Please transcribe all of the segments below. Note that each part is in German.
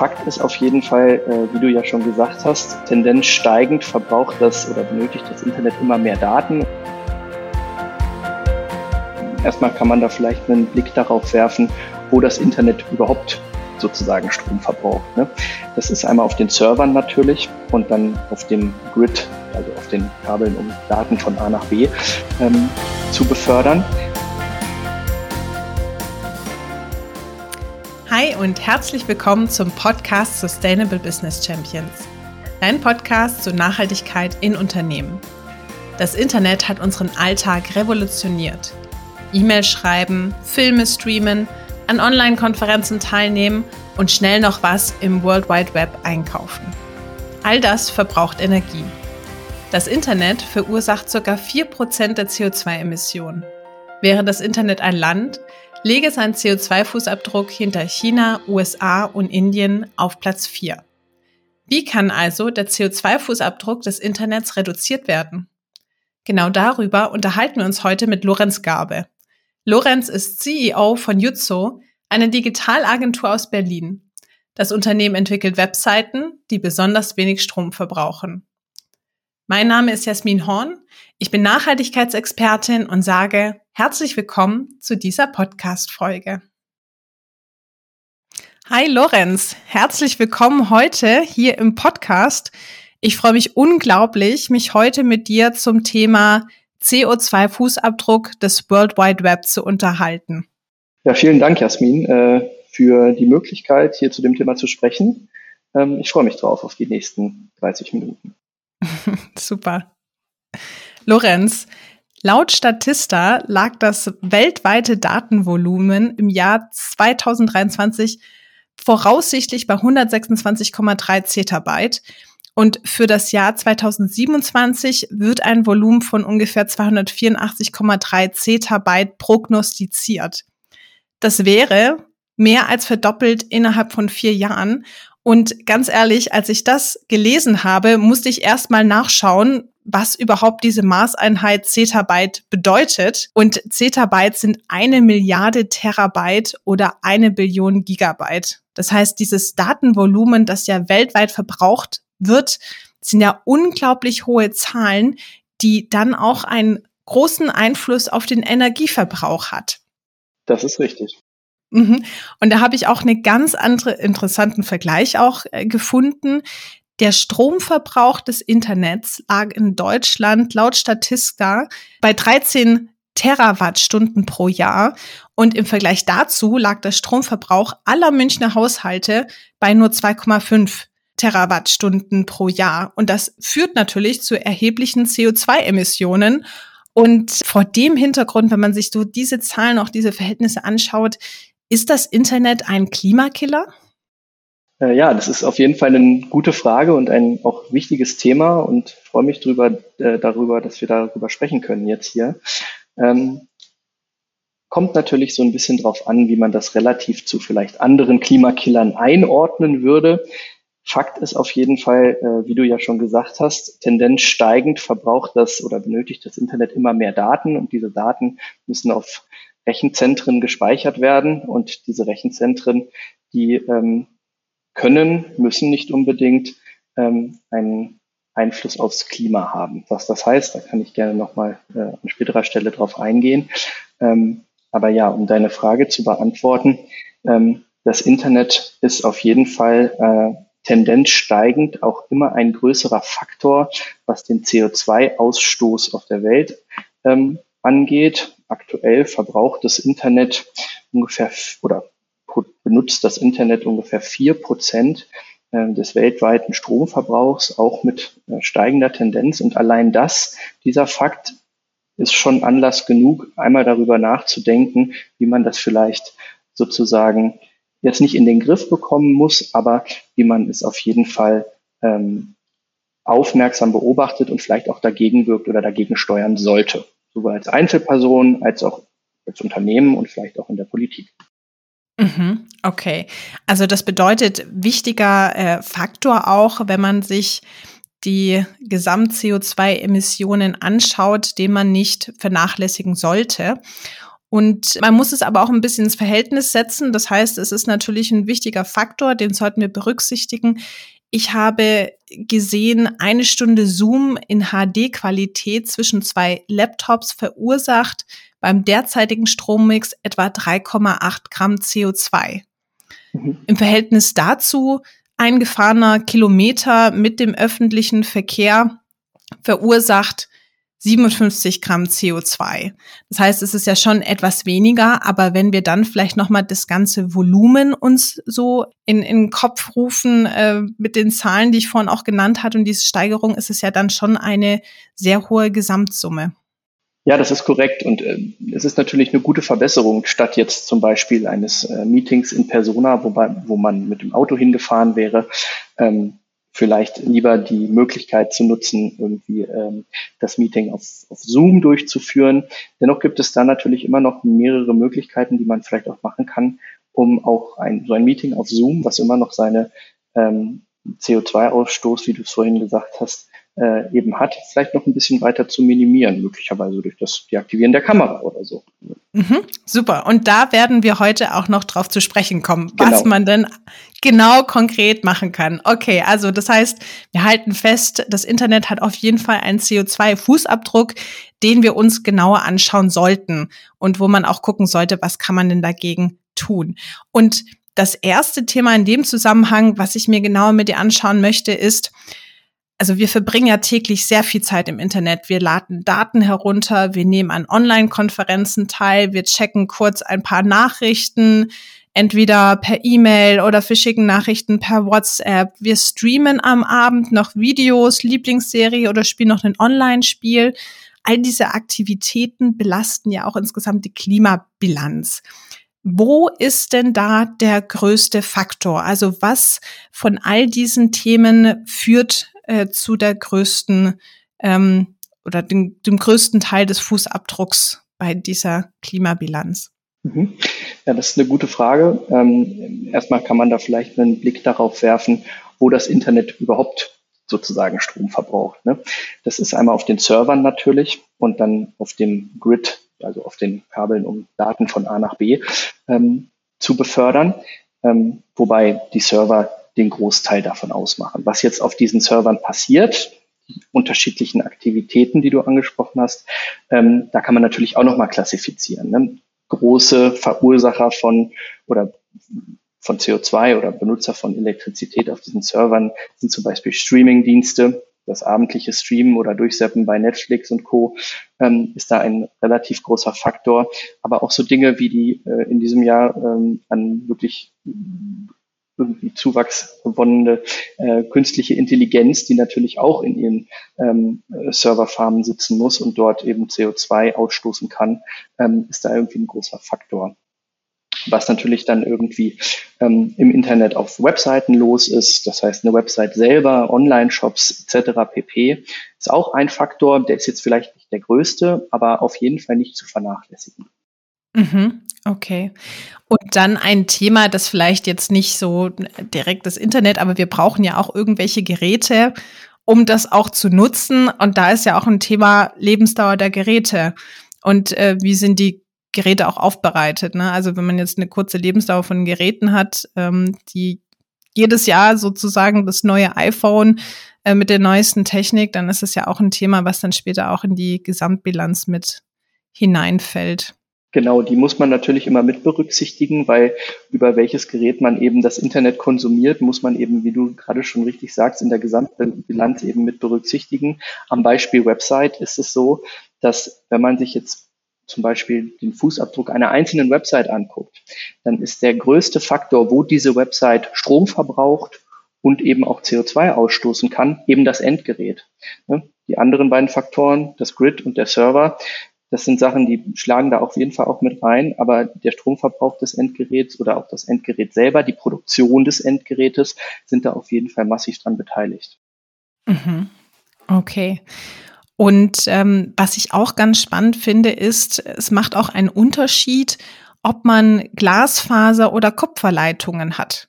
Fakt ist auf jeden Fall, äh, wie du ja schon gesagt hast, Tendenz steigend verbraucht das oder benötigt das Internet immer mehr Daten. Erstmal kann man da vielleicht einen Blick darauf werfen, wo das Internet überhaupt sozusagen Strom verbraucht. Ne? Das ist einmal auf den Servern natürlich und dann auf dem Grid, also auf den Kabeln, um Daten von A nach B ähm, zu befördern. Hi und herzlich willkommen zum Podcast Sustainable Business Champions. Dein Podcast zur Nachhaltigkeit in Unternehmen. Das Internet hat unseren Alltag revolutioniert. E-Mail schreiben, Filme streamen, an Online-Konferenzen teilnehmen und schnell noch was im World Wide Web einkaufen. All das verbraucht Energie. Das Internet verursacht ca. 4% der CO2-Emissionen. Wäre das Internet ein Land, lege seinen CO2-Fußabdruck hinter China, USA und Indien auf Platz 4. Wie kann also der CO2-Fußabdruck des Internets reduziert werden? Genau darüber unterhalten wir uns heute mit Lorenz Gabe. Lorenz ist CEO von Jutso, eine Digitalagentur aus Berlin. Das Unternehmen entwickelt Webseiten, die besonders wenig Strom verbrauchen. Mein Name ist Jasmin Horn. Ich bin Nachhaltigkeitsexpertin und sage herzlich willkommen zu dieser Podcast-Folge. Hi Lorenz, herzlich willkommen heute hier im Podcast. Ich freue mich unglaublich, mich heute mit dir zum Thema CO2-Fußabdruck des World Wide Web zu unterhalten. Ja, vielen Dank, Jasmin, äh, für die Möglichkeit, hier zu dem Thema zu sprechen. Ähm, ich freue mich drauf auf die nächsten 30 Minuten. Super. Lorenz, laut Statista lag das weltweite Datenvolumen im Jahr 2023 voraussichtlich bei 126,3 Zettabyte. Und für das Jahr 2027 wird ein Volumen von ungefähr 284,3 Zettabyte prognostiziert. Das wäre mehr als verdoppelt innerhalb von vier Jahren. Und ganz ehrlich, als ich das gelesen habe, musste ich erst mal nachschauen, was überhaupt diese Maßeinheit Zettabyte bedeutet. Und Zettabyte sind eine Milliarde Terabyte oder eine Billion Gigabyte. Das heißt, dieses Datenvolumen, das ja weltweit verbraucht wird, sind ja unglaublich hohe Zahlen, die dann auch einen großen Einfluss auf den Energieverbrauch hat. Das ist richtig. Mhm. Und da habe ich auch einen ganz anderen interessanten Vergleich auch äh, gefunden. Der Stromverbrauch des Internets lag in Deutschland laut Statista bei 13 Terawattstunden pro Jahr. Und im Vergleich dazu lag der Stromverbrauch aller Münchner Haushalte bei nur 2,5 Terawattstunden pro Jahr. Und das führt natürlich zu erheblichen CO2-Emissionen. Und vor dem Hintergrund, wenn man sich so diese Zahlen, auch diese Verhältnisse anschaut, ist das Internet ein Klimakiller? Äh, ja, das ist auf jeden Fall eine gute Frage und ein auch wichtiges Thema und freue mich drüber, äh, darüber, dass wir darüber sprechen können jetzt hier. Ähm, kommt natürlich so ein bisschen drauf an, wie man das relativ zu vielleicht anderen Klimakillern einordnen würde. Fakt ist auf jeden Fall, äh, wie du ja schon gesagt hast, Tendenz steigend verbraucht das oder benötigt das Internet immer mehr Daten und diese Daten müssen auf Rechenzentren gespeichert werden und diese Rechenzentren, die ähm, können, müssen nicht unbedingt ähm, einen Einfluss aufs Klima haben. Was das heißt, da kann ich gerne nochmal äh, an späterer Stelle drauf eingehen. Ähm, aber ja, um deine Frage zu beantworten, ähm, das Internet ist auf jeden Fall äh, Tendenz steigend auch immer ein größerer Faktor, was den CO2-Ausstoß auf der Welt ähm, angeht. Aktuell verbraucht das Internet ungefähr oder benutzt das Internet ungefähr vier Prozent äh, des weltweiten Stromverbrauchs, auch mit äh, steigender Tendenz. Und allein das, dieser Fakt, ist schon Anlass genug, einmal darüber nachzudenken, wie man das vielleicht sozusagen jetzt nicht in den Griff bekommen muss, aber wie man es auf jeden Fall ähm, aufmerksam beobachtet und vielleicht auch dagegen wirkt oder dagegen steuern sollte sowohl als Einzelperson als auch als Unternehmen und vielleicht auch in der Politik. Mhm, okay, also das bedeutet wichtiger äh, Faktor auch, wenn man sich die Gesamt-CO2-Emissionen anschaut, den man nicht vernachlässigen sollte. Und man muss es aber auch ein bisschen ins Verhältnis setzen. Das heißt, es ist natürlich ein wichtiger Faktor, den sollten wir berücksichtigen. Ich habe gesehen, eine Stunde Zoom in HD-Qualität zwischen zwei Laptops verursacht beim derzeitigen Strommix etwa 3,8 Gramm CO2. Mhm. Im Verhältnis dazu eingefahrener Kilometer mit dem öffentlichen Verkehr verursacht 57 Gramm CO2. Das heißt, es ist ja schon etwas weniger, aber wenn wir dann vielleicht nochmal das ganze Volumen uns so in, in den Kopf rufen äh, mit den Zahlen, die ich vorhin auch genannt hatte und diese Steigerung, ist es ja dann schon eine sehr hohe Gesamtsumme. Ja, das ist korrekt und äh, es ist natürlich eine gute Verbesserung, statt jetzt zum Beispiel eines äh, Meetings in Persona, wobei, wo man mit dem Auto hingefahren wäre, ähm, vielleicht lieber die Möglichkeit zu nutzen, irgendwie ähm, das Meeting auf, auf Zoom durchzuführen. Dennoch gibt es da natürlich immer noch mehrere Möglichkeiten, die man vielleicht auch machen kann, um auch ein, so ein Meeting auf Zoom, was immer noch seine ähm, CO2-Ausstoß, wie du es vorhin gesagt hast, äh, eben hat, vielleicht noch ein bisschen weiter zu minimieren, möglicherweise durch das Deaktivieren der Kamera oder so. Mhm, super. Und da werden wir heute auch noch drauf zu sprechen kommen, genau. was man denn genau konkret machen kann. Okay, also das heißt, wir halten fest, das Internet hat auf jeden Fall einen CO2-Fußabdruck, den wir uns genauer anschauen sollten und wo man auch gucken sollte, was kann man denn dagegen tun. Und das erste Thema in dem Zusammenhang, was ich mir genauer mit dir anschauen möchte, ist, also wir verbringen ja täglich sehr viel Zeit im Internet. Wir laden Daten herunter, wir nehmen an Online-Konferenzen teil, wir checken kurz ein paar Nachrichten, entweder per E-Mail oder wir schicken Nachrichten per WhatsApp. Wir streamen am Abend noch Videos, Lieblingsserie oder spielen noch ein Online-Spiel. All diese Aktivitäten belasten ja auch insgesamt die Klimabilanz. Wo ist denn da der größte Faktor? Also was von all diesen Themen führt äh, zu der größten ähm, oder dem, dem größten Teil des Fußabdrucks bei dieser Klimabilanz? Mhm. Ja, das ist eine gute Frage. Ähm, erstmal kann man da vielleicht einen Blick darauf werfen, wo das Internet überhaupt sozusagen Strom verbraucht. Ne? Das ist einmal auf den Servern natürlich und dann auf dem Grid, also auf den Kabeln, um Daten von A nach B ähm, zu befördern. Ähm, wobei die Server den Großteil davon ausmachen. Was jetzt auf diesen Servern passiert, die unterschiedlichen Aktivitäten, die du angesprochen hast, ähm, da kann man natürlich auch nochmal klassifizieren. Ne? Große Verursacher von oder von CO2 oder Benutzer von Elektrizität auf diesen Servern sind zum Beispiel Streaming-Dienste. Das abendliche Streamen oder Durchseppen bei Netflix und Co. Ähm, ist da ein relativ großer Faktor. Aber auch so Dinge wie die äh, in diesem Jahr ähm, an wirklich Zuwachs gewonnene äh, künstliche Intelligenz, die natürlich auch in ihren ähm, Serverfarmen sitzen muss und dort eben CO2 ausstoßen kann, ähm, ist da irgendwie ein großer Faktor. Was natürlich dann irgendwie ähm, im Internet auf Webseiten los ist, das heißt eine Website selber, Online-Shops etc. pp. ist auch ein Faktor, der ist jetzt vielleicht nicht der größte, aber auf jeden Fall nicht zu vernachlässigen. Mhm. Okay. Und dann ein Thema, das vielleicht jetzt nicht so direkt das Internet, aber wir brauchen ja auch irgendwelche Geräte, um das auch zu nutzen. Und da ist ja auch ein Thema Lebensdauer der Geräte. Und äh, wie sind die Geräte auch aufbereitet? Ne? Also wenn man jetzt eine kurze Lebensdauer von Geräten hat, ähm, die jedes Jahr sozusagen das neue iPhone äh, mit der neuesten Technik, dann ist es ja auch ein Thema, was dann später auch in die Gesamtbilanz mit hineinfällt. Genau, die muss man natürlich immer mit berücksichtigen, weil über welches Gerät man eben das Internet konsumiert, muss man eben, wie du gerade schon richtig sagst, in der gesamten Bilanz eben mit berücksichtigen. Am Beispiel Website ist es so, dass wenn man sich jetzt zum Beispiel den Fußabdruck einer einzelnen Website anguckt, dann ist der größte Faktor, wo diese Website Strom verbraucht und eben auch CO2 ausstoßen kann, eben das Endgerät. Ne? Die anderen beiden Faktoren, das Grid und der Server, das sind Sachen, die schlagen da auf jeden Fall auch mit rein, aber der Stromverbrauch des Endgeräts oder auch das Endgerät selber, die Produktion des Endgerätes sind da auf jeden Fall massiv dran beteiligt. Mhm. Okay. Und ähm, was ich auch ganz spannend finde, ist, es macht auch einen Unterschied, ob man Glasfaser oder Kupferleitungen hat.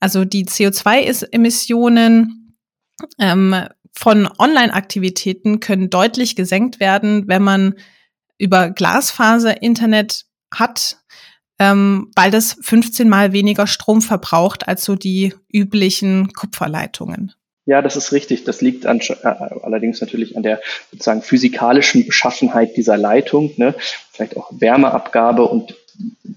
Also die CO2-Emissionen ähm, von Online-Aktivitäten können deutlich gesenkt werden, wenn man über Glasfaser-Internet hat, ähm, weil das 15 mal weniger Strom verbraucht als so die üblichen Kupferleitungen. Ja, das ist richtig. Das liegt an, äh, allerdings natürlich an der sozusagen physikalischen Beschaffenheit dieser Leitung, ne? vielleicht auch Wärmeabgabe und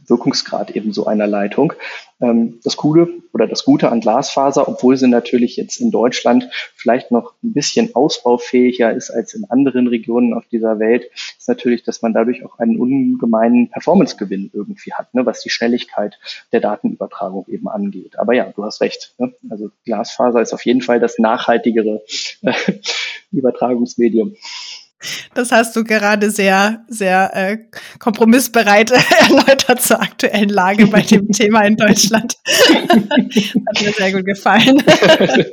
Wirkungsgrad eben so einer Leitung. Ähm, das Coole oder das Gute an Glasfaser, obwohl sie natürlich jetzt in Deutschland vielleicht noch ein bisschen ausbaufähiger ist als in anderen Regionen auf dieser Welt, ist natürlich, dass man dadurch auch einen ungemeinen Performancegewinn irgendwie hat, ne, was die Schnelligkeit der Datenübertragung eben angeht. Aber ja, du hast recht. Ne? Also Glasfaser ist auf jeden Fall das nachhaltigere Übertragungsmedium. Das hast du gerade sehr, sehr äh, kompromissbereit erläutert zur aktuellen Lage bei dem Thema in Deutschland. hat mir sehr gut gefallen,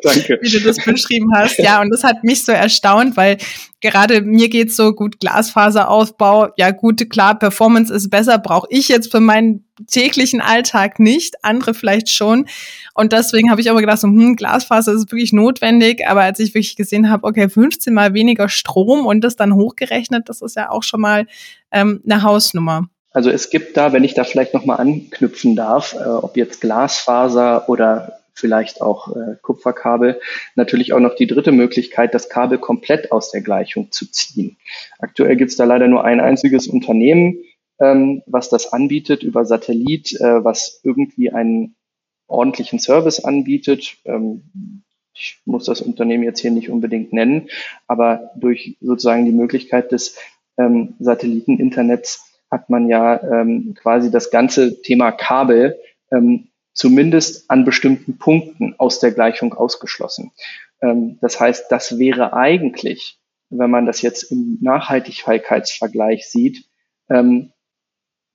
Danke. wie du das beschrieben hast. Ja, und das hat mich so erstaunt, weil gerade mir geht's so gut Glasfaserausbau. Ja, gute, klar, Performance ist besser, brauche ich jetzt für meinen täglichen Alltag nicht, andere vielleicht schon. Und deswegen habe ich aber gedacht, so, hm, Glasfaser ist wirklich notwendig. Aber als ich wirklich gesehen habe, okay, 15 mal weniger Strom und das dann hochgerechnet, das ist ja auch schon mal ähm, eine Hausnummer. Also es gibt da, wenn ich da vielleicht nochmal anknüpfen darf, äh, ob jetzt Glasfaser oder vielleicht auch äh, Kupferkabel, natürlich auch noch die dritte Möglichkeit, das Kabel komplett aus der Gleichung zu ziehen. Aktuell gibt es da leider nur ein einziges Unternehmen, ähm, was das anbietet über Satellit, äh, was irgendwie einen ordentlichen Service anbietet. Ähm, ich muss das Unternehmen jetzt hier nicht unbedingt nennen, aber durch sozusagen die Möglichkeit des ähm, Satelliteninternets hat man ja ähm, quasi das ganze Thema Kabel ähm, zumindest an bestimmten Punkten aus der Gleichung ausgeschlossen. Ähm, das heißt, das wäre eigentlich, wenn man das jetzt im Nachhaltigkeitsvergleich sieht, ähm,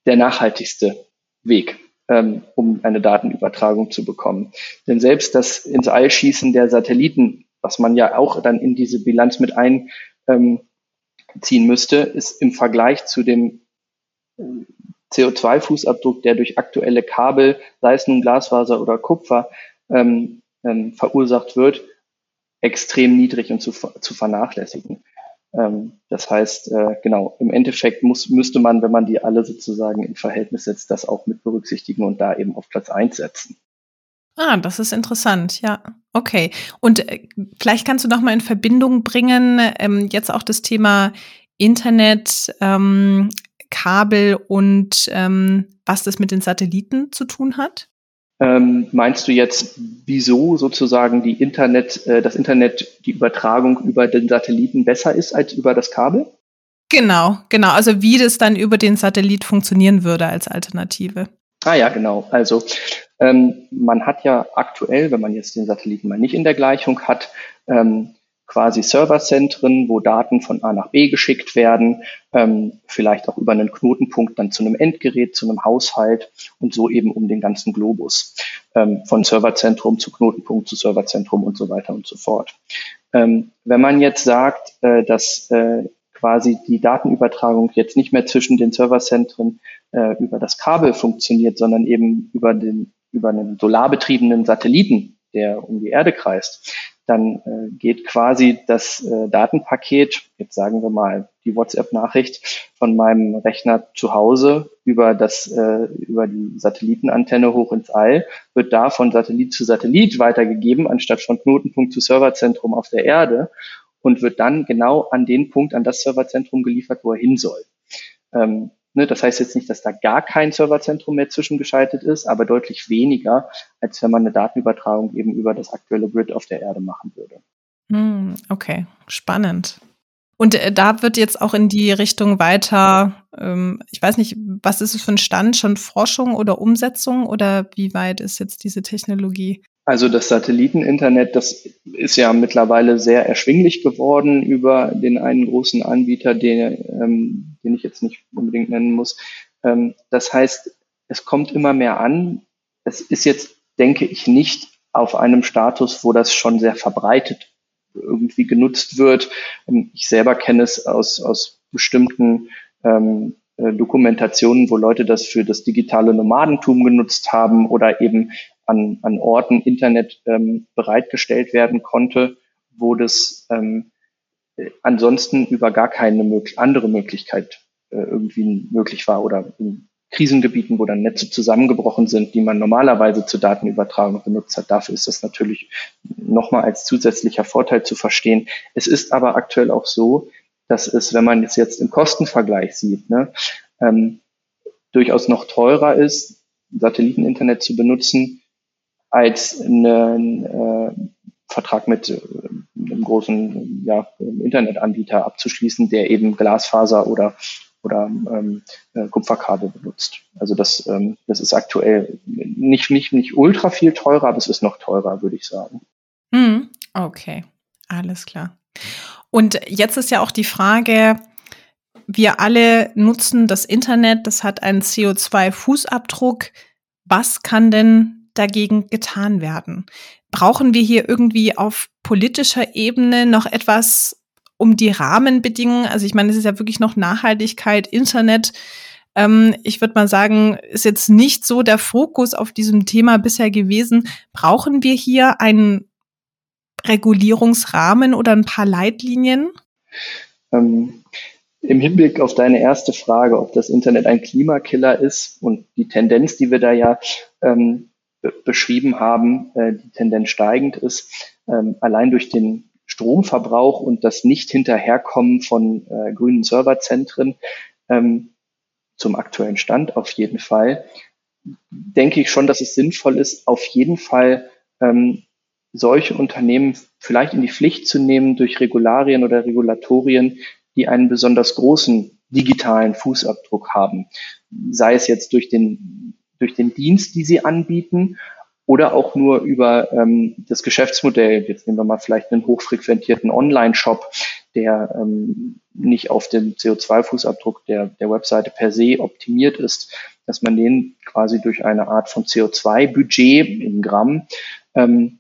der nachhaltigste Weg, ähm, um eine Datenübertragung zu bekommen. Denn selbst das ins All schießen der Satelliten, was man ja auch dann in diese Bilanz mit einziehen müsste, ist im Vergleich zu dem äh, CO2-Fußabdruck, der durch aktuelle Kabel, sei es nun Glasfaser oder Kupfer, ähm, ähm, verursacht wird, extrem niedrig und zu, zu vernachlässigen. Ähm, das heißt, äh, genau, im Endeffekt muss, müsste man, wenn man die alle sozusagen in Verhältnis setzt, das auch mit berücksichtigen und da eben auf Platz eins setzen. Ah, das ist interessant, ja. Okay. Und äh, vielleicht kannst du noch mal in Verbindung bringen, ähm, jetzt auch das Thema Internet, ähm, Kabel und ähm, was das mit den Satelliten zu tun hat? Ähm, meinst du jetzt, wieso sozusagen die Internet, äh, das Internet, die Übertragung über den Satelliten besser ist als über das Kabel? Genau, genau. Also wie das dann über den Satellit funktionieren würde als Alternative. Ah ja, genau. Also ähm, man hat ja aktuell, wenn man jetzt den Satelliten mal nicht in der Gleichung hat, ähm, quasi Serverzentren, wo Daten von A nach B geschickt werden, ähm, vielleicht auch über einen Knotenpunkt dann zu einem Endgerät, zu einem Haushalt und so eben um den ganzen Globus, ähm, von Serverzentrum zu Knotenpunkt zu Serverzentrum und so weiter und so fort. Ähm, wenn man jetzt sagt, äh, dass äh, quasi die Datenübertragung jetzt nicht mehr zwischen den Serverzentren äh, über das Kabel funktioniert, sondern eben über den über einen solarbetriebenen Satelliten, der um die Erde kreist, dann äh, geht quasi das äh, Datenpaket, jetzt sagen wir mal die WhatsApp-Nachricht von meinem Rechner zu Hause über das äh, über die Satellitenantenne hoch ins All, wird da von Satellit zu Satellit weitergegeben, anstatt von Knotenpunkt zu Serverzentrum auf der Erde und wird dann genau an den Punkt, an das Serverzentrum geliefert, wo er hin soll. Ähm, Ne, das heißt jetzt nicht, dass da gar kein Serverzentrum mehr zwischengeschaltet ist, aber deutlich weniger, als wenn man eine Datenübertragung eben über das aktuelle Grid auf der Erde machen würde. Hm, okay, spannend. Und äh, da wird jetzt auch in die Richtung weiter, ähm, ich weiß nicht, was ist es für ein Stand, schon Forschung oder Umsetzung oder wie weit ist jetzt diese Technologie? Also das Satelliteninternet, das ist ja mittlerweile sehr erschwinglich geworden über den einen großen Anbieter, den, ähm, den ich jetzt nicht unbedingt nennen muss. Ähm, das heißt, es kommt immer mehr an. Es ist jetzt, denke ich, nicht auf einem Status, wo das schon sehr verbreitet irgendwie genutzt wird. Ähm, ich selber kenne es aus, aus bestimmten ähm, äh, Dokumentationen, wo Leute das für das digitale Nomadentum genutzt haben oder eben an, an Orten Internet ähm, bereitgestellt werden konnte, wo das ähm, äh, ansonsten über gar keine mög andere Möglichkeit äh, irgendwie möglich war oder Krisengebieten, wo dann Netze zusammengebrochen sind, die man normalerweise zur Datenübertragung benutzt hat. Dafür ist das natürlich nochmal als zusätzlicher Vorteil zu verstehen. Es ist aber aktuell auch so, dass es, wenn man es jetzt im Kostenvergleich sieht, ne, ähm, durchaus noch teurer ist, Satelliteninternet zu benutzen, als einen äh, Vertrag mit äh, einem großen ja, Internetanbieter abzuschließen, der eben Glasfaser oder oder ähm, äh, Kupferkabel benutzt. Also das, ähm, das ist aktuell nicht, nicht, nicht ultra viel teurer, aber es ist noch teurer, würde ich sagen. Hm, okay, alles klar. Und jetzt ist ja auch die Frage, wir alle nutzen das Internet, das hat einen CO2-Fußabdruck. Was kann denn dagegen getan werden? Brauchen wir hier irgendwie auf politischer Ebene noch etwas um die Rahmenbedingungen. Also ich meine, es ist ja wirklich noch Nachhaltigkeit, Internet. Ähm, ich würde mal sagen, ist jetzt nicht so der Fokus auf diesem Thema bisher gewesen. Brauchen wir hier einen Regulierungsrahmen oder ein paar Leitlinien? Ähm, Im Hinblick auf deine erste Frage, ob das Internet ein Klimakiller ist und die Tendenz, die wir da ja ähm, beschrieben haben, äh, die Tendenz steigend ist, ähm, allein durch den Stromverbrauch und das Nicht-Hinterherkommen von äh, grünen Serverzentren ähm, zum aktuellen Stand auf jeden Fall, denke ich schon, dass es sinnvoll ist, auf jeden Fall ähm, solche Unternehmen vielleicht in die Pflicht zu nehmen durch Regularien oder Regulatorien, die einen besonders großen digitalen Fußabdruck haben. Sei es jetzt durch den, durch den Dienst, die sie anbieten oder auch nur über ähm, das Geschäftsmodell. Jetzt nehmen wir mal vielleicht einen hochfrequentierten Online-Shop, der ähm, nicht auf den CO2-Fußabdruck der, der Webseite per se optimiert ist, dass man den quasi durch eine Art von CO2-Budget in Gramm ähm,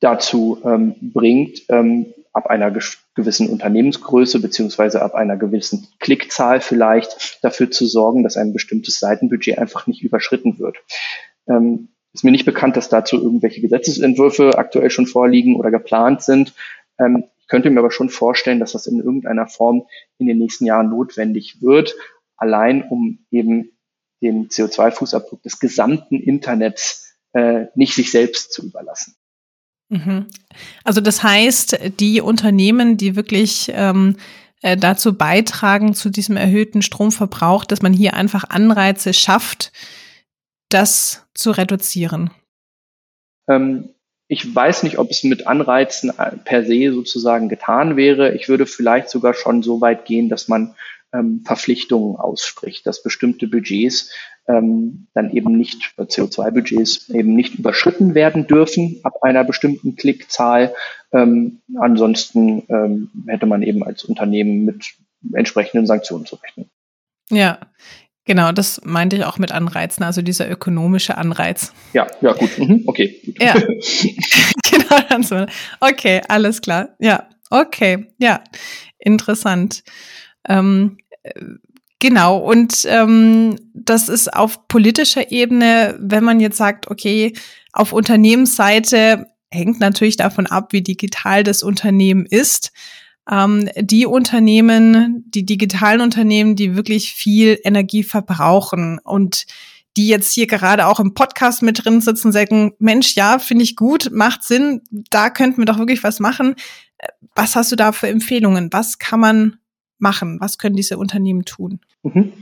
dazu ähm, bringt, ähm, ab einer gewissen Unternehmensgröße beziehungsweise ab einer gewissen Klickzahl vielleicht dafür zu sorgen, dass ein bestimmtes Seitenbudget einfach nicht überschritten wird. Ähm, ist mir nicht bekannt, dass dazu irgendwelche Gesetzesentwürfe aktuell schon vorliegen oder geplant sind. Ähm, ich könnte mir aber schon vorstellen, dass das in irgendeiner Form in den nächsten Jahren notwendig wird, allein um eben den CO2-Fußabdruck des gesamten Internets äh, nicht sich selbst zu überlassen. Mhm. Also das heißt, die Unternehmen, die wirklich ähm, äh, dazu beitragen zu diesem erhöhten Stromverbrauch, dass man hier einfach Anreize schafft, das zu reduzieren? Ähm, ich weiß nicht, ob es mit Anreizen äh, per se sozusagen getan wäre. Ich würde vielleicht sogar schon so weit gehen, dass man ähm, Verpflichtungen ausspricht, dass bestimmte Budgets ähm, dann eben nicht, CO2-Budgets eben nicht überschritten werden dürfen ab einer bestimmten Klickzahl. Ähm, ansonsten ähm, hätte man eben als Unternehmen mit entsprechenden Sanktionen zu rechnen. Ja, Genau, das meinte ich auch mit Anreizen, also dieser ökonomische Anreiz. Ja, ja, gut. Mhm, okay. Gut. Ja. genau, dann so. Okay, alles klar. Ja, okay, ja, interessant. Ähm, genau, und ähm, das ist auf politischer Ebene, wenn man jetzt sagt, okay, auf Unternehmensseite hängt natürlich davon ab, wie digital das Unternehmen ist ähm, die Unternehmen, die digitalen Unternehmen, die wirklich viel Energie verbrauchen und die jetzt hier gerade auch im Podcast mit drin sitzen, sagen, Mensch, ja, finde ich gut, macht Sinn, da könnten wir doch wirklich was machen. Was hast du da für Empfehlungen? Was kann man machen? Was können diese Unternehmen tun? Mhm.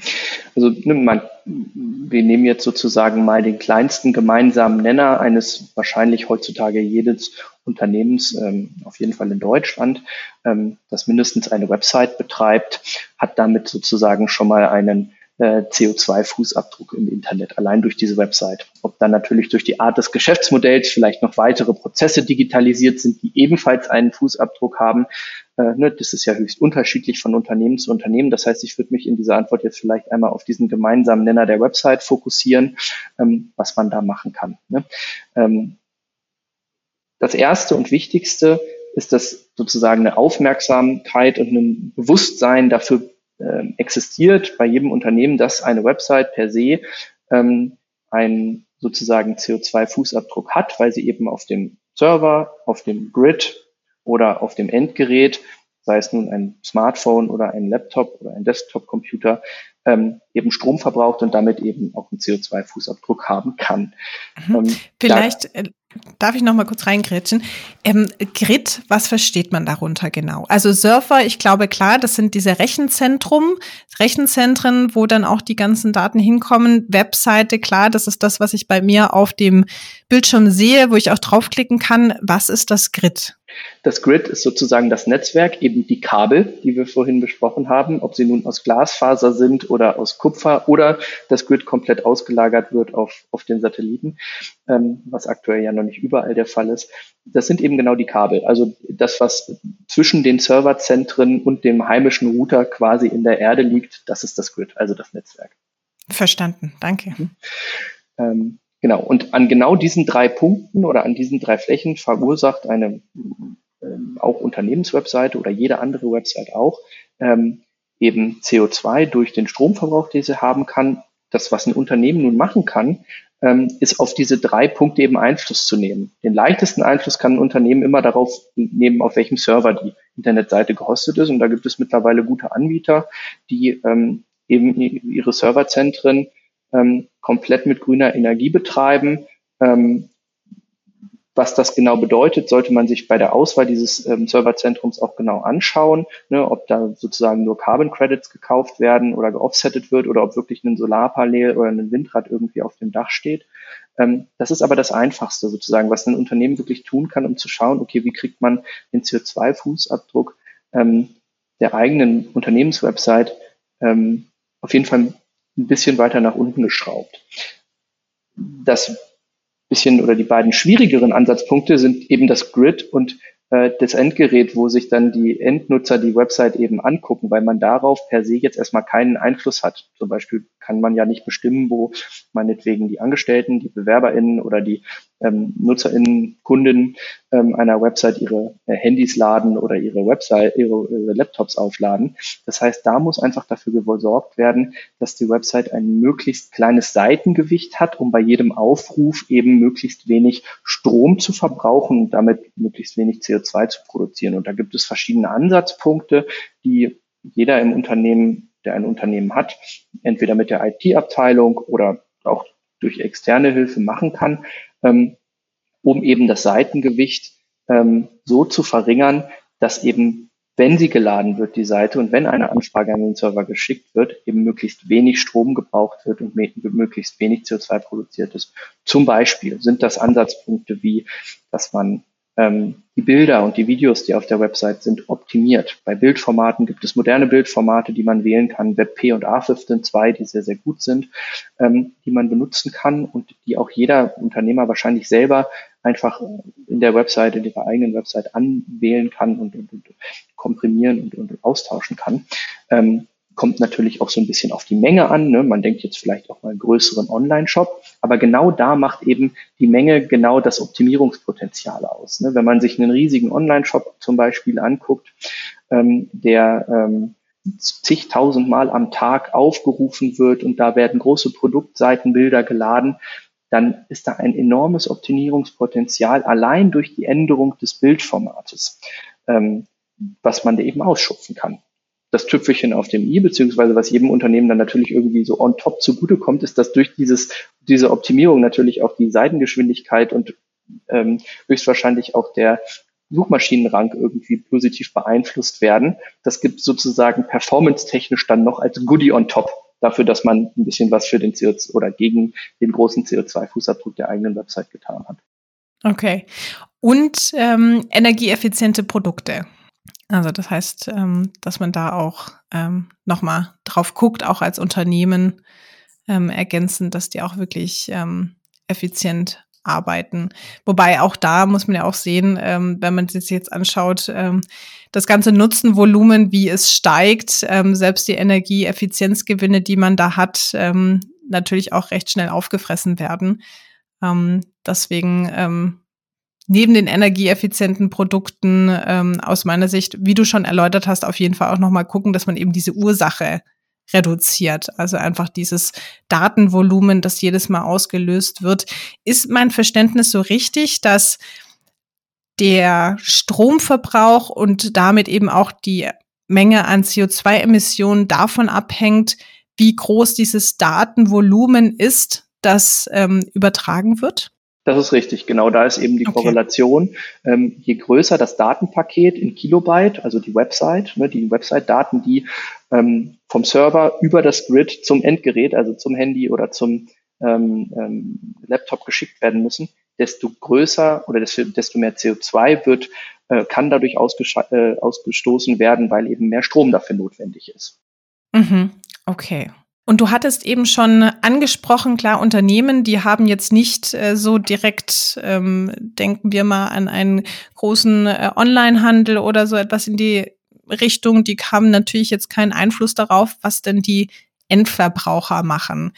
Also ne, wir nehmen jetzt sozusagen mal den kleinsten gemeinsamen Nenner eines wahrscheinlich heutzutage jedes Unternehmens, ähm, auf jeden Fall in Deutschland, ähm, das mindestens eine Website betreibt, hat damit sozusagen schon mal einen äh, CO2-Fußabdruck im Internet, allein durch diese Website. Ob dann natürlich durch die Art des Geschäftsmodells vielleicht noch weitere Prozesse digitalisiert sind, die ebenfalls einen Fußabdruck haben, äh, ne, das ist ja höchst unterschiedlich von Unternehmen zu Unternehmen. Das heißt, ich würde mich in dieser Antwort jetzt vielleicht einmal auf diesen gemeinsamen Nenner der Website fokussieren, ähm, was man da machen kann. Ne? Ähm, das erste und wichtigste ist, dass sozusagen eine Aufmerksamkeit und ein Bewusstsein dafür äh, existiert bei jedem Unternehmen, dass eine Website per se ähm, einen sozusagen CO2-Fußabdruck hat, weil sie eben auf dem Server, auf dem Grid oder auf dem Endgerät sei es nun ein Smartphone oder ein Laptop oder ein Desktop-Computer, ähm, eben Strom verbraucht und damit eben auch einen CO2-Fußabdruck haben kann. Mhm. Ähm, Vielleicht da, äh, darf ich noch mal kurz reingrätschen. Ähm, Grid, was versteht man darunter genau? Also Surfer, ich glaube klar, das sind diese Rechenzentrum, Rechenzentren, wo dann auch die ganzen Daten hinkommen. Webseite, klar, das ist das, was ich bei mir auf dem Bildschirm sehe, wo ich auch draufklicken kann. Was ist das Grid? Das Grid ist sozusagen das Netzwerk, eben die Kabel, die wir vorhin besprochen haben, ob sie nun aus Glasfaser sind oder aus Kupfer oder das Grid komplett ausgelagert wird auf, auf den Satelliten, ähm, was aktuell ja noch nicht überall der Fall ist. Das sind eben genau die Kabel, also das, was zwischen den Serverzentren und dem heimischen Router quasi in der Erde liegt, das ist das Grid, also das Netzwerk. Verstanden, danke. Mhm. Ähm, Genau. Und an genau diesen drei Punkten oder an diesen drei Flächen verursacht eine ähm, auch Unternehmenswebseite oder jede andere Website auch ähm, eben CO2 durch den Stromverbrauch, den sie haben kann. Das, was ein Unternehmen nun machen kann, ähm, ist auf diese drei Punkte eben Einfluss zu nehmen. Den leichtesten Einfluss kann ein Unternehmen immer darauf nehmen, auf welchem Server die Internetseite gehostet ist. Und da gibt es mittlerweile gute Anbieter, die ähm, eben ihre Serverzentren ähm, komplett mit grüner Energie betreiben. Ähm, was das genau bedeutet, sollte man sich bei der Auswahl dieses ähm, Serverzentrums auch genau anschauen, ne, ob da sozusagen nur Carbon Credits gekauft werden oder geoffsettet wird oder ob wirklich ein Solarpanel oder ein Windrad irgendwie auf dem Dach steht. Ähm, das ist aber das Einfachste sozusagen, was ein Unternehmen wirklich tun kann, um zu schauen, okay, wie kriegt man den CO2-Fußabdruck ähm, der eigenen Unternehmenswebsite ähm, auf jeden Fall ein bisschen weiter nach unten geschraubt. Das bisschen oder die beiden schwierigeren Ansatzpunkte sind eben das Grid und äh, das Endgerät, wo sich dann die Endnutzer die Website eben angucken, weil man darauf per se jetzt erstmal keinen Einfluss hat. Zum Beispiel kann man ja nicht bestimmen, wo meinetwegen die Angestellten, die BewerberInnen oder die ähm, NutzerInnen, Kunden ähm, einer Website ihre äh, Handys laden oder ihre Website, ihre, ihre Laptops aufladen. Das heißt, da muss einfach dafür gesorgt werden, dass die Website ein möglichst kleines Seitengewicht hat, um bei jedem Aufruf eben möglichst wenig Strom zu verbrauchen und damit möglichst wenig CO2 zu produzieren. Und da gibt es verschiedene Ansatzpunkte, die jeder im Unternehmen, der ein Unternehmen hat, entweder mit der IT-Abteilung oder auch durch externe Hilfe machen kann ähm, um eben das Seitengewicht ähm, so zu verringern, dass eben, wenn sie geladen wird, die Seite, und wenn eine Anfrage an den Server geschickt wird, eben möglichst wenig Strom gebraucht wird und möglichst wenig CO2 produziert ist. Zum Beispiel sind das Ansatzpunkte wie, dass man ähm, die Bilder und die Videos, die auf der Website sind, optimiert. Bei Bildformaten gibt es moderne Bildformate, die man wählen kann. WebP und AFIF sind zwei, die sehr, sehr gut sind, ähm, die man benutzen kann und die auch jeder Unternehmer wahrscheinlich selber einfach in der Website, in ihrer eigenen Website anwählen kann und, und, und komprimieren und, und, austauschen kann. Ähm, kommt natürlich auch so ein bisschen auf die Menge an. Ne? Man denkt jetzt vielleicht auch mal einen größeren Online-Shop, aber genau da macht eben die Menge genau das Optimierungspotenzial aus. Ne? Wenn man sich einen riesigen Online-Shop zum Beispiel anguckt, ähm, der ähm, zigtausend Mal am Tag aufgerufen wird und da werden große Produktseitenbilder geladen, dann ist da ein enormes Optimierungspotenzial allein durch die Änderung des Bildformates, ähm, was man da eben ausschupfen kann das Tüpfelchen auf dem i, beziehungsweise was jedem Unternehmen dann natürlich irgendwie so on top zugutekommt, ist, dass durch dieses, diese Optimierung natürlich auch die Seitengeschwindigkeit und ähm, höchstwahrscheinlich auch der Suchmaschinenrang irgendwie positiv beeinflusst werden. Das gibt sozusagen performance-technisch dann noch als Goodie on top dafür, dass man ein bisschen was für den CO2 oder gegen den großen CO2-Fußabdruck der eigenen Website getan hat. Okay. Und ähm, energieeffiziente Produkte. Also das heißt, ähm, dass man da auch ähm, nochmal drauf guckt, auch als Unternehmen ähm, ergänzen, dass die auch wirklich ähm, effizient arbeiten. Wobei auch da muss man ja auch sehen, ähm, wenn man sich jetzt anschaut, ähm, das ganze Nutzenvolumen, wie es steigt, ähm, selbst die Energieeffizienzgewinne, die man da hat, ähm, natürlich auch recht schnell aufgefressen werden. Ähm, deswegen ähm, neben den energieeffizienten Produkten ähm, aus meiner Sicht, wie du schon erläutert hast, auf jeden Fall auch nochmal gucken, dass man eben diese Ursache reduziert. Also einfach dieses Datenvolumen, das jedes Mal ausgelöst wird. Ist mein Verständnis so richtig, dass der Stromverbrauch und damit eben auch die Menge an CO2-Emissionen davon abhängt, wie groß dieses Datenvolumen ist, das ähm, übertragen wird? Das ist richtig, genau. Da ist eben die okay. Korrelation. Ähm, je größer das Datenpaket in Kilobyte, also die Website, ne, die Website-Daten, die ähm, vom Server über das Grid zum Endgerät, also zum Handy oder zum ähm, ähm, Laptop geschickt werden müssen, desto größer oder desto, desto mehr CO2 wird, äh, kann dadurch äh, ausgestoßen werden, weil eben mehr Strom dafür notwendig ist. Mhm. Okay. Und du hattest eben schon angesprochen, klar, Unternehmen, die haben jetzt nicht äh, so direkt, ähm, denken wir mal an einen großen äh, Onlinehandel oder so etwas in die Richtung, die haben natürlich jetzt keinen Einfluss darauf, was denn die Endverbraucher machen.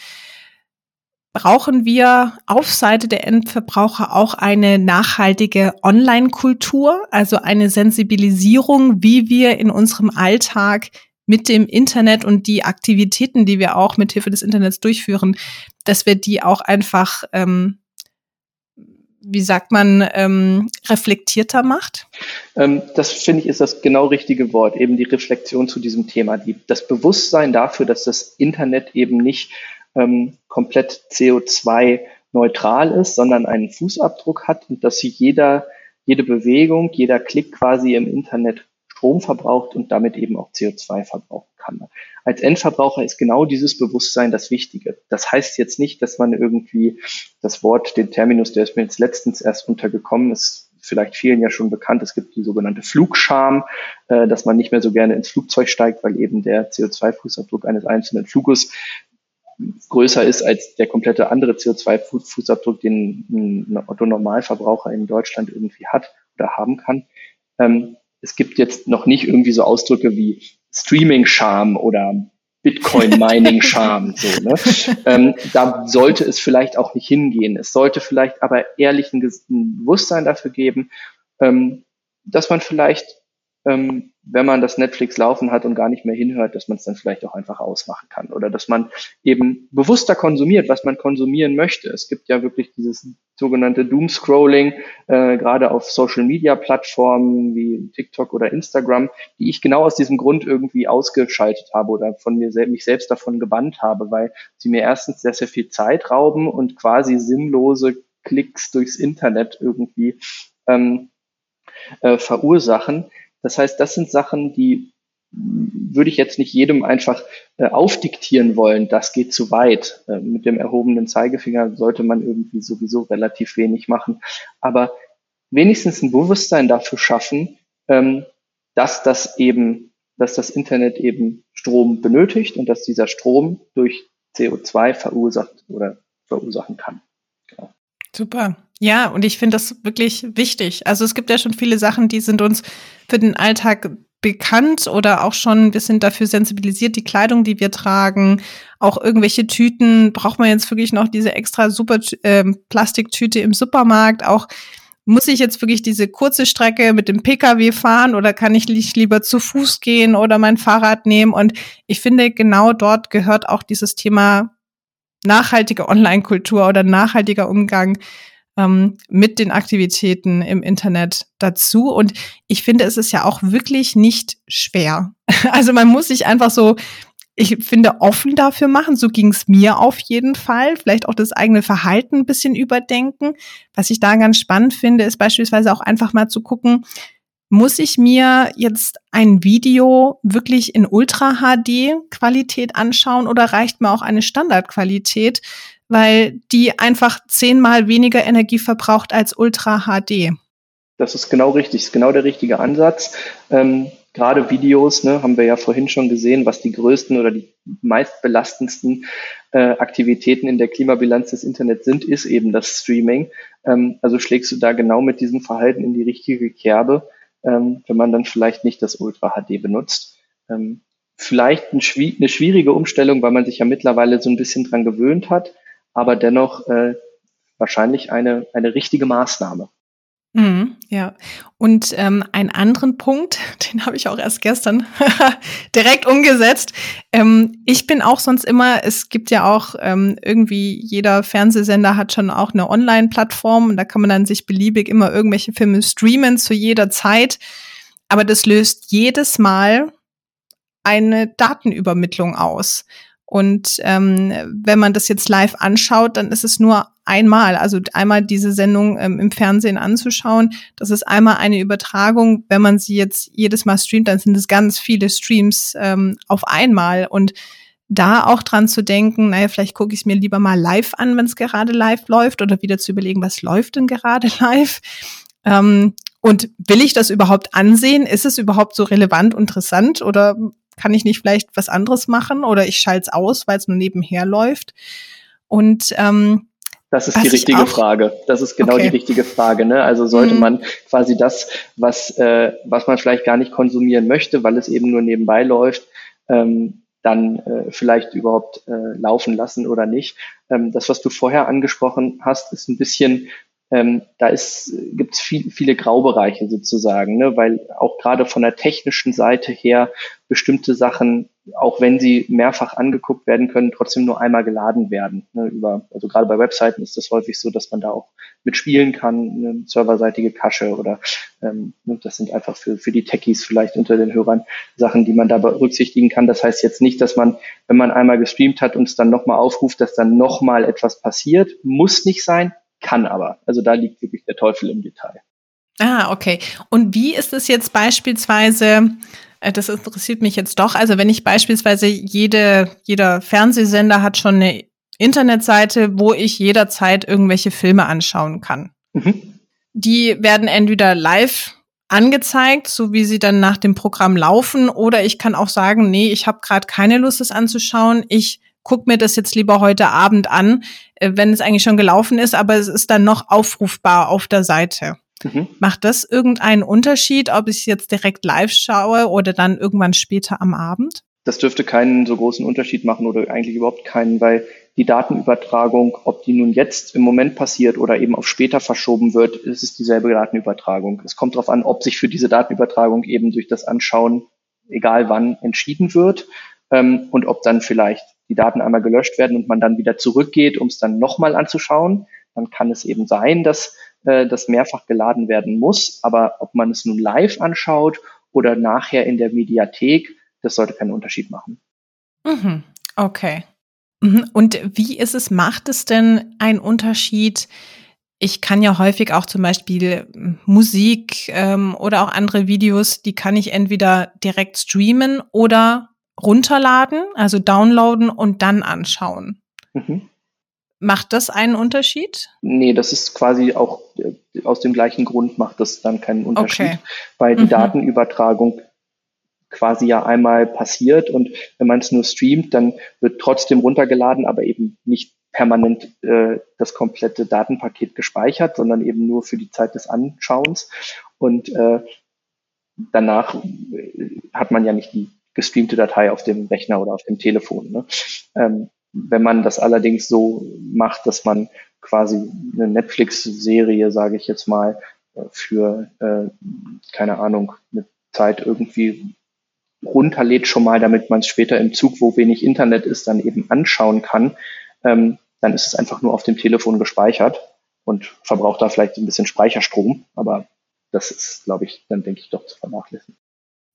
Brauchen wir auf Seite der Endverbraucher auch eine nachhaltige Online-Kultur, also eine Sensibilisierung, wie wir in unserem Alltag mit dem Internet und die Aktivitäten, die wir auch mit Hilfe des Internets durchführen, dass wir die auch einfach, ähm, wie sagt man, ähm, reflektierter macht? Ähm, das finde ich ist das genau richtige Wort, eben die Reflexion zu diesem Thema, die, das Bewusstsein dafür, dass das Internet eben nicht ähm, komplett CO2 neutral ist, sondern einen Fußabdruck hat und dass jeder, jede Bewegung, jeder Klick quasi im Internet Strom verbraucht und damit eben auch CO2 verbrauchen kann. Als Endverbraucher ist genau dieses Bewusstsein das Wichtige. Das heißt jetzt nicht, dass man irgendwie das Wort, den Terminus, der ist mir jetzt letztens erst untergekommen ist, vielleicht vielen ja schon bekannt. Es gibt die sogenannte Flugscham, äh, dass man nicht mehr so gerne ins Flugzeug steigt, weil eben der CO2-Fußabdruck eines einzelnen Fluges größer ist als der komplette andere CO2-Fußabdruck, den ein Otto-Normalverbraucher in Deutschland irgendwie hat oder haben kann. Ähm, es gibt jetzt noch nicht irgendwie so Ausdrücke wie Streaming-Charme oder Bitcoin-Mining-Charme. so, ne? ähm, da sollte es vielleicht auch nicht hingehen. Es sollte vielleicht aber ehrlich ein, Bewusstsein dafür geben, ähm, dass man vielleicht ähm, wenn man das Netflix laufen hat und gar nicht mehr hinhört, dass man es dann vielleicht auch einfach ausmachen kann oder dass man eben bewusster konsumiert, was man konsumieren möchte. Es gibt ja wirklich dieses sogenannte Doom-Scrolling, äh, gerade auf Social-Media-Plattformen wie TikTok oder Instagram, die ich genau aus diesem Grund irgendwie ausgeschaltet habe oder von mir sel mich selbst davon gebannt habe, weil sie mir erstens sehr, sehr viel Zeit rauben und quasi sinnlose Klicks durchs Internet irgendwie ähm, äh, verursachen. Das heißt, das sind Sachen, die würde ich jetzt nicht jedem einfach äh, aufdiktieren wollen, das geht zu weit. Äh, mit dem erhobenen Zeigefinger sollte man irgendwie sowieso relativ wenig machen. Aber wenigstens ein Bewusstsein dafür schaffen, ähm, dass das eben, dass das Internet eben Strom benötigt und dass dieser Strom durch CO2 verursacht oder verursachen kann. Genau. Super. Ja, und ich finde das wirklich wichtig. Also es gibt ja schon viele Sachen, die sind uns für den Alltag bekannt oder auch schon, wir sind dafür sensibilisiert, die Kleidung, die wir tragen, auch irgendwelche Tüten, braucht man jetzt wirklich noch diese extra super äh, Plastiktüte im Supermarkt, auch muss ich jetzt wirklich diese kurze Strecke mit dem Pkw fahren oder kann ich lieber zu Fuß gehen oder mein Fahrrad nehmen? Und ich finde, genau dort gehört auch dieses Thema nachhaltige Online-Kultur oder nachhaltiger Umgang ähm, mit den Aktivitäten im Internet dazu. Und ich finde, es ist ja auch wirklich nicht schwer. Also man muss sich einfach so, ich finde, offen dafür machen. So ging es mir auf jeden Fall. Vielleicht auch das eigene Verhalten ein bisschen überdenken. Was ich da ganz spannend finde, ist beispielsweise auch einfach mal zu gucken, muss ich mir jetzt ein Video wirklich in Ultra HD Qualität anschauen oder reicht mir auch eine Standardqualität? Weil die einfach zehnmal weniger Energie verbraucht als Ultra HD. Das ist genau richtig, ist genau der richtige Ansatz. Ähm, gerade Videos, ne, haben wir ja vorhin schon gesehen, was die größten oder die meistbelastendsten äh, Aktivitäten in der Klimabilanz des Internets sind, ist eben das Streaming. Ähm, also schlägst du da genau mit diesem Verhalten in die richtige Kerbe, ähm, wenn man dann vielleicht nicht das Ultra HD benutzt. Ähm, vielleicht ein, eine schwierige Umstellung, weil man sich ja mittlerweile so ein bisschen dran gewöhnt hat aber dennoch äh, wahrscheinlich eine, eine richtige Maßnahme. Mhm, ja, und ähm, einen anderen Punkt, den habe ich auch erst gestern direkt umgesetzt. Ähm, ich bin auch sonst immer, es gibt ja auch ähm, irgendwie, jeder Fernsehsender hat schon auch eine Online-Plattform und da kann man dann sich beliebig immer irgendwelche Filme streamen zu jeder Zeit. Aber das löst jedes Mal eine Datenübermittlung aus. Und ähm, wenn man das jetzt live anschaut, dann ist es nur einmal, also einmal diese Sendung ähm, im Fernsehen anzuschauen. Das ist einmal eine Übertragung. Wenn man sie jetzt jedes Mal streamt, dann sind es ganz viele Streams ähm, auf einmal. Und da auch dran zu denken, naja, vielleicht gucke ich es mir lieber mal live an, wenn es gerade live läuft, oder wieder zu überlegen, was läuft denn gerade live. Ähm, und will ich das überhaupt ansehen? Ist es überhaupt so relevant, interessant oder kann ich nicht vielleicht was anderes machen oder ich schalte es aus, weil es nur nebenher läuft. Und ähm, das ist die richtige Frage. Das ist genau okay. die richtige Frage. Ne? Also sollte mhm. man quasi das, was, äh, was man vielleicht gar nicht konsumieren möchte, weil es eben nur nebenbei läuft, ähm, dann äh, vielleicht überhaupt äh, laufen lassen oder nicht. Ähm, das, was du vorher angesprochen hast, ist ein bisschen ähm, da gibt es viel, viele Graubereiche sozusagen, ne? weil auch gerade von der technischen Seite her bestimmte Sachen, auch wenn sie mehrfach angeguckt werden können, trotzdem nur einmal geladen werden. Ne? Über, also gerade bei Webseiten ist das häufig so, dass man da auch mitspielen kann, eine serverseitige Cache oder ähm, ne? das sind einfach für, für die Techies vielleicht unter den Hörern Sachen, die man da berücksichtigen kann. Das heißt jetzt nicht, dass man, wenn man einmal gestreamt hat und es dann nochmal aufruft, dass dann nochmal etwas passiert. Muss nicht sein, kann aber. Also da liegt wirklich der Teufel im Detail. Ah, okay. Und wie ist es jetzt beispielsweise, äh, das interessiert mich jetzt doch, also wenn ich beispielsweise jede, jeder Fernsehsender hat schon eine Internetseite, wo ich jederzeit irgendwelche Filme anschauen kann. Mhm. Die werden entweder live angezeigt, so wie sie dann nach dem Programm laufen, oder ich kann auch sagen, nee, ich habe gerade keine Lust, es anzuschauen. Ich guck mir das jetzt lieber heute Abend an, äh, wenn es eigentlich schon gelaufen ist, aber es ist dann noch aufrufbar auf der Seite. Mhm. Macht das irgendeinen Unterschied, ob ich jetzt direkt live schaue oder dann irgendwann später am Abend? Das dürfte keinen so großen Unterschied machen oder eigentlich überhaupt keinen, weil die Datenübertragung, ob die nun jetzt im Moment passiert oder eben auf später verschoben wird, ist es dieselbe Datenübertragung. Es kommt darauf an, ob sich für diese Datenübertragung eben durch das Anschauen, egal wann, entschieden wird ähm, und ob dann vielleicht die Daten einmal gelöscht werden und man dann wieder zurückgeht, um es dann nochmal anzuschauen, dann kann es eben sein, dass äh, das mehrfach geladen werden muss. Aber ob man es nun live anschaut oder nachher in der Mediathek, das sollte keinen Unterschied machen. Mhm. Okay. Mhm. Und wie ist es, macht es denn einen Unterschied? Ich kann ja häufig auch zum Beispiel Musik ähm, oder auch andere Videos, die kann ich entweder direkt streamen oder runterladen, also downloaden und dann anschauen. Mhm. Macht das einen Unterschied? Nee, das ist quasi auch äh, aus dem gleichen Grund macht das dann keinen Unterschied, okay. weil die mhm. Datenübertragung quasi ja einmal passiert und wenn man es nur streamt, dann wird trotzdem runtergeladen, aber eben nicht permanent äh, das komplette Datenpaket gespeichert, sondern eben nur für die Zeit des Anschauens. Und äh, danach äh, hat man ja nicht die gestreamte Datei auf dem Rechner oder auf dem Telefon. Ne? Ähm, wenn man das allerdings so macht, dass man quasi eine Netflix-Serie, sage ich jetzt mal, äh, für, äh, keine Ahnung, eine Zeit irgendwie runterlädt schon mal, damit man es später im Zug, wo wenig Internet ist, dann eben anschauen kann, ähm, dann ist es einfach nur auf dem Telefon gespeichert und verbraucht da vielleicht ein bisschen Speicherstrom, aber das ist, glaube ich, dann denke ich doch zu vernachlässigen.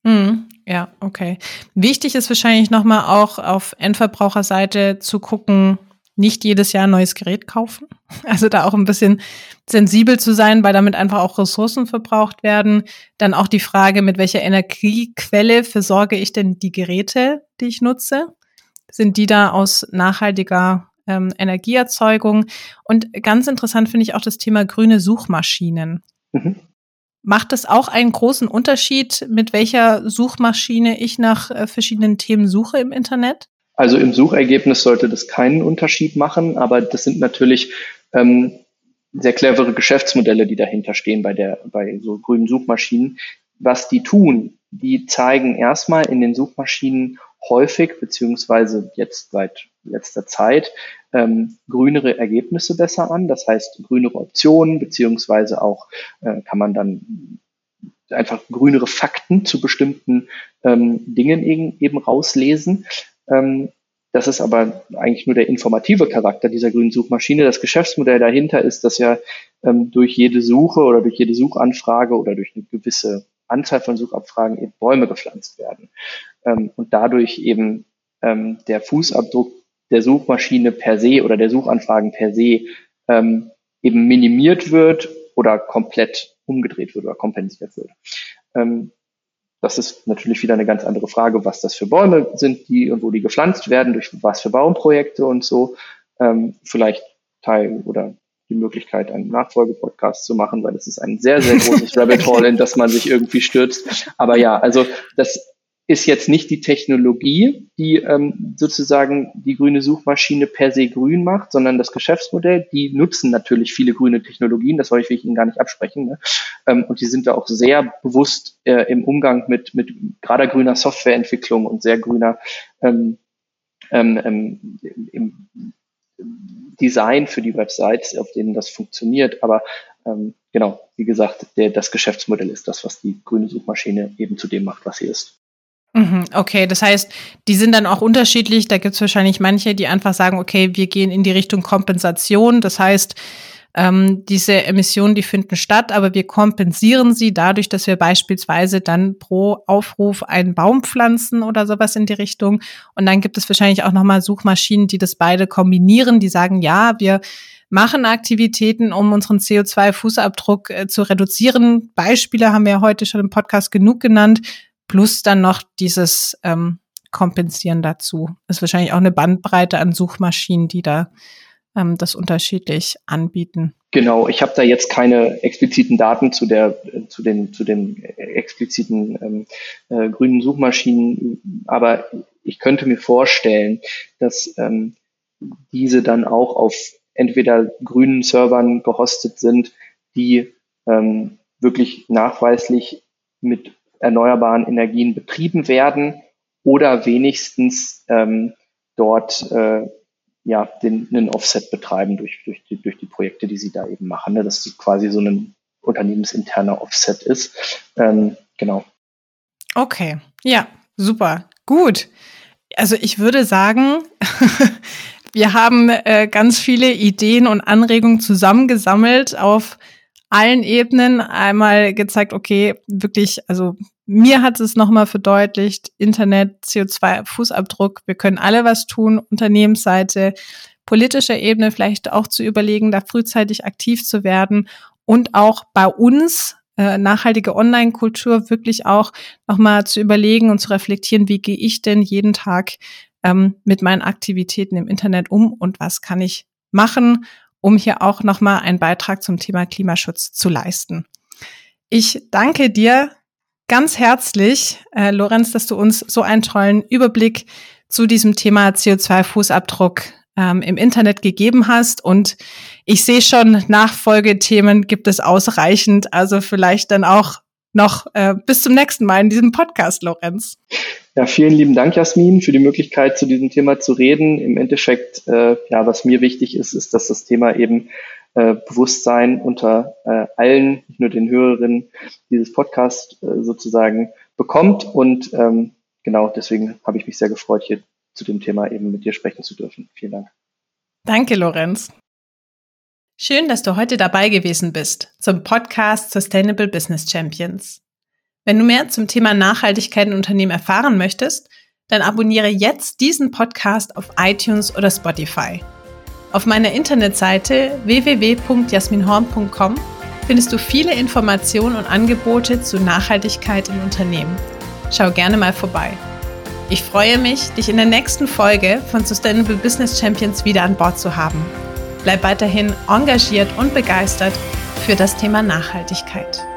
Hm, ja, okay. Wichtig ist wahrscheinlich nochmal auch auf Endverbraucherseite zu gucken, nicht jedes Jahr ein neues Gerät kaufen. Also da auch ein bisschen sensibel zu sein, weil damit einfach auch Ressourcen verbraucht werden. Dann auch die Frage, mit welcher Energiequelle versorge ich denn die Geräte, die ich nutze? Sind die da aus nachhaltiger ähm, Energieerzeugung? Und ganz interessant finde ich auch das Thema grüne Suchmaschinen. Mhm. Macht es auch einen großen Unterschied, mit welcher Suchmaschine ich nach äh, verschiedenen Themen suche im Internet? Also im Suchergebnis sollte das keinen Unterschied machen, aber das sind natürlich ähm, sehr clevere Geschäftsmodelle, die dahinter stehen bei der, bei so grünen Suchmaschinen. Was die tun, die zeigen erstmal in den Suchmaschinen häufig, beziehungsweise jetzt seit letzter Zeit, ähm, grünere Ergebnisse besser an. Das heißt, grünere Optionen, beziehungsweise auch äh, kann man dann einfach grünere Fakten zu bestimmten ähm, Dingen eben, eben rauslesen. Ähm, das ist aber eigentlich nur der informative Charakter dieser grünen Suchmaschine. Das Geschäftsmodell dahinter ist, dass ja ähm, durch jede Suche oder durch jede Suchanfrage oder durch eine gewisse Anzahl von Suchabfragen eben Bäume gepflanzt werden. Ähm, und dadurch eben ähm, der Fußabdruck der Suchmaschine per se oder der Suchanfragen per se ähm, eben minimiert wird oder komplett umgedreht wird oder kompensiert wird. Ähm, das ist natürlich wieder eine ganz andere Frage, was das für Bäume sind, die und wo die gepflanzt werden, durch was für Baumprojekte und so. Ähm, vielleicht Teil oder die Möglichkeit, einen Nachfolgepodcast zu machen, weil es ist ein sehr, sehr großes Rabbit Hole, in das man sich irgendwie stürzt. Aber ja, also das ist jetzt nicht die Technologie, die ähm, sozusagen die grüne Suchmaschine per se grün macht, sondern das Geschäftsmodell. Die nutzen natürlich viele grüne Technologien, das wollte ich Ihnen gar nicht absprechen. Ne? Ähm, und die sind da auch sehr bewusst äh, im Umgang mit, mit gerade grüner Softwareentwicklung und sehr grüner ähm, ähm, ähm im Design für die Websites, auf denen das funktioniert. Aber ähm, genau, wie gesagt, der, das Geschäftsmodell ist das, was die grüne Suchmaschine eben zu dem macht, was sie ist. Mhm, okay, das heißt, die sind dann auch unterschiedlich. Da gibt es wahrscheinlich manche, die einfach sagen, okay, wir gehen in die Richtung Kompensation. Das heißt, ähm, diese Emissionen, die finden statt, aber wir kompensieren sie dadurch, dass wir beispielsweise dann pro Aufruf einen Baum pflanzen oder sowas in die Richtung. Und dann gibt es wahrscheinlich auch nochmal Suchmaschinen, die das beide kombinieren, die sagen, ja, wir machen Aktivitäten, um unseren CO2-Fußabdruck äh, zu reduzieren. Beispiele haben wir ja heute schon im Podcast genug genannt plus dann noch dieses ähm, Kompensieren dazu. Ist wahrscheinlich auch eine Bandbreite an Suchmaschinen, die da ähm, das unterschiedlich anbieten. Genau, ich habe da jetzt keine expliziten Daten zu der zu den zu den expliziten ähm, äh, grünen Suchmaschinen, aber ich könnte mir vorstellen, dass ähm, diese dann auch auf entweder grünen Servern gehostet sind, die ähm, wirklich nachweislich mit erneuerbaren Energien betrieben werden oder wenigstens ähm, dort äh, ja, den, einen Offset betreiben durch, durch, die, durch die Projekte, die sie da eben machen. Ne? Dass es quasi so ein unternehmensinterner Offset ist. Ähm, genau. Okay, ja, super, gut. Also ich würde sagen, wir haben äh, ganz viele Ideen und Anregungen zusammengesammelt auf allen Ebenen einmal gezeigt, okay, wirklich, also mir hat es nochmal verdeutlicht, Internet, CO2-Fußabdruck, wir können alle was tun, Unternehmensseite, politischer Ebene vielleicht auch zu überlegen, da frühzeitig aktiv zu werden und auch bei uns äh, nachhaltige Online-Kultur wirklich auch nochmal zu überlegen und zu reflektieren, wie gehe ich denn jeden Tag ähm, mit meinen Aktivitäten im Internet um und was kann ich machen, um hier auch nochmal einen Beitrag zum Thema Klimaschutz zu leisten. Ich danke dir ganz herzlich, äh, Lorenz, dass du uns so einen tollen Überblick zu diesem Thema CO2-Fußabdruck ähm, im Internet gegeben hast. Und ich sehe schon, Nachfolgethemen gibt es ausreichend. Also vielleicht dann auch noch äh, bis zum nächsten Mal in diesem Podcast, Lorenz. Ja, vielen lieben Dank, Jasmin, für die Möglichkeit, zu diesem Thema zu reden. Im Endeffekt, äh, ja, was mir wichtig ist, ist, dass das Thema eben äh, Bewusstsein unter äh, allen, nicht nur den Hörerinnen dieses Podcasts äh, sozusagen bekommt. Und ähm, genau deswegen habe ich mich sehr gefreut, hier zu dem Thema eben mit dir sprechen zu dürfen. Vielen Dank. Danke, Lorenz. Schön, dass du heute dabei gewesen bist zum Podcast Sustainable Business Champions. Wenn du mehr zum Thema Nachhaltigkeit in Unternehmen erfahren möchtest, dann abonniere jetzt diesen Podcast auf iTunes oder Spotify. Auf meiner Internetseite www.jasminhorn.com findest du viele Informationen und Angebote zu Nachhaltigkeit in Unternehmen. Schau gerne mal vorbei. Ich freue mich, dich in der nächsten Folge von Sustainable Business Champions wieder an Bord zu haben. Bleib weiterhin engagiert und begeistert für das Thema Nachhaltigkeit.